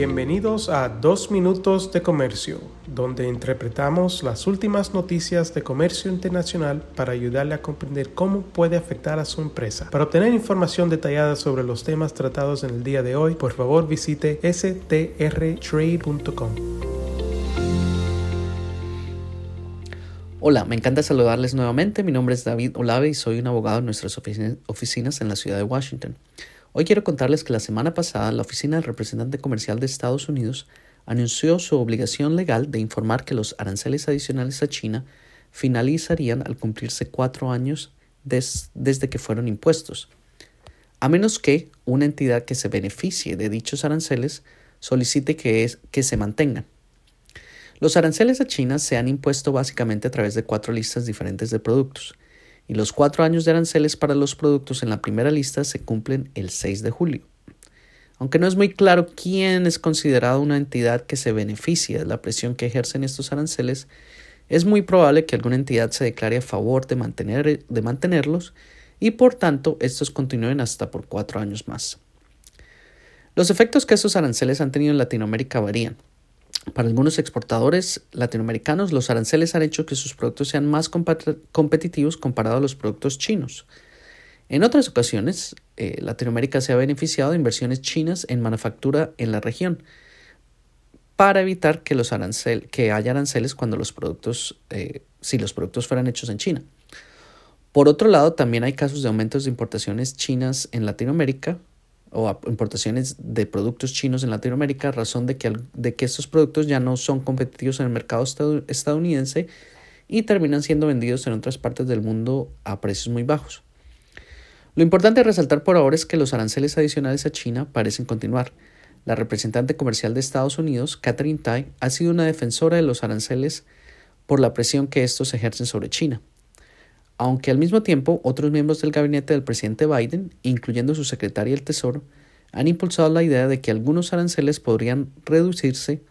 Bienvenidos a Dos Minutos de Comercio, donde interpretamos las últimas noticias de comercio internacional para ayudarle a comprender cómo puede afectar a su empresa. Para obtener información detallada sobre los temas tratados en el día de hoy, por favor visite strtrade.com. Hola, me encanta saludarles nuevamente. Mi nombre es David Olave y soy un abogado en nuestras oficinas en la ciudad de Washington. Hoy quiero contarles que la semana pasada la Oficina del Representante Comercial de Estados Unidos anunció su obligación legal de informar que los aranceles adicionales a China finalizarían al cumplirse cuatro años desde que fueron impuestos, a menos que una entidad que se beneficie de dichos aranceles solicite que, que se mantengan. Los aranceles a China se han impuesto básicamente a través de cuatro listas diferentes de productos, y los cuatro años de aranceles para los productos en la primera lista se cumplen el 6 de julio. Aunque no es muy claro quién es considerado una entidad que se beneficia de la presión que ejercen estos aranceles, es muy probable que alguna entidad se declare a favor de, mantener, de mantenerlos y por tanto estos continúen hasta por cuatro años más. Los efectos que estos aranceles han tenido en Latinoamérica varían. Para algunos exportadores latinoamericanos, los aranceles han hecho que sus productos sean más competitivos comparado a los productos chinos. En otras ocasiones, eh, Latinoamérica se ha beneficiado de inversiones chinas en manufactura en la región para evitar que, los arancel que haya aranceles cuando los productos, eh, si los productos fueran hechos en China. Por otro lado, también hay casos de aumentos de importaciones chinas en Latinoamérica, o importaciones de productos chinos en Latinoamérica, razón de que, de que estos productos ya no son competitivos en el mercado estadounidense y terminan siendo vendidos en otras partes del mundo a precios muy bajos. Lo importante a resaltar por ahora es que los aranceles adicionales a China parecen continuar. La representante comercial de Estados Unidos, Catherine Tai, ha sido una defensora de los aranceles por la presión que estos ejercen sobre China aunque al mismo tiempo otros miembros del gabinete del presidente Biden, incluyendo su secretaria del Tesoro, han impulsado la idea de que algunos aranceles podrían reducirse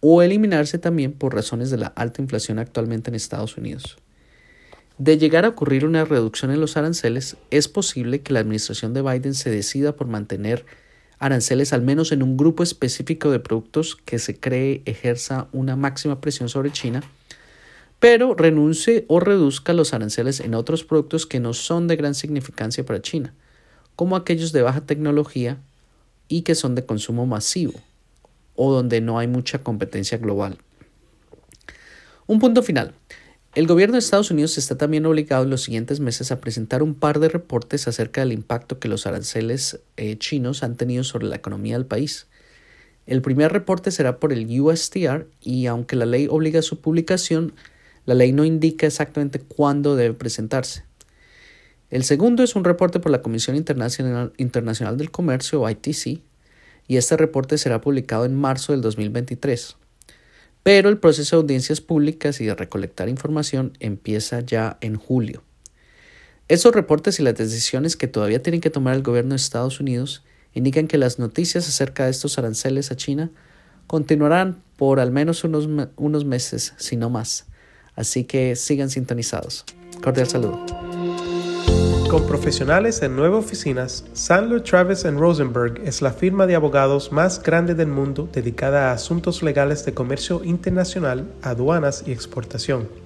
o eliminarse también por razones de la alta inflación actualmente en Estados Unidos. De llegar a ocurrir una reducción en los aranceles, es posible que la administración de Biden se decida por mantener aranceles al menos en un grupo específico de productos que se cree ejerza una máxima presión sobre China pero renuncie o reduzca los aranceles en otros productos que no son de gran significancia para China, como aquellos de baja tecnología y que son de consumo masivo, o donde no hay mucha competencia global. Un punto final. El gobierno de Estados Unidos está también obligado en los siguientes meses a presentar un par de reportes acerca del impacto que los aranceles eh, chinos han tenido sobre la economía del país. El primer reporte será por el USTR y aunque la ley obliga a su publicación, la ley no indica exactamente cuándo debe presentarse. El segundo es un reporte por la Comisión Internacional, del Comercio, ITC, y este reporte será publicado en marzo del 2023. Pero el proceso de audiencias públicas y de recolectar información empieza ya en julio. Esos reportes y las decisiones que todavía tiene que tomar el gobierno de Estados Unidos indican que las noticias acerca de estos aranceles a China continuarán por al menos unos, unos meses, si no más Así que sigan sintonizados. Cordial saludo. Con profesionales en nueve oficinas, Sandler Travis Rosenberg es la firma de abogados más grande del mundo dedicada a asuntos legales de comercio internacional, aduanas y exportación.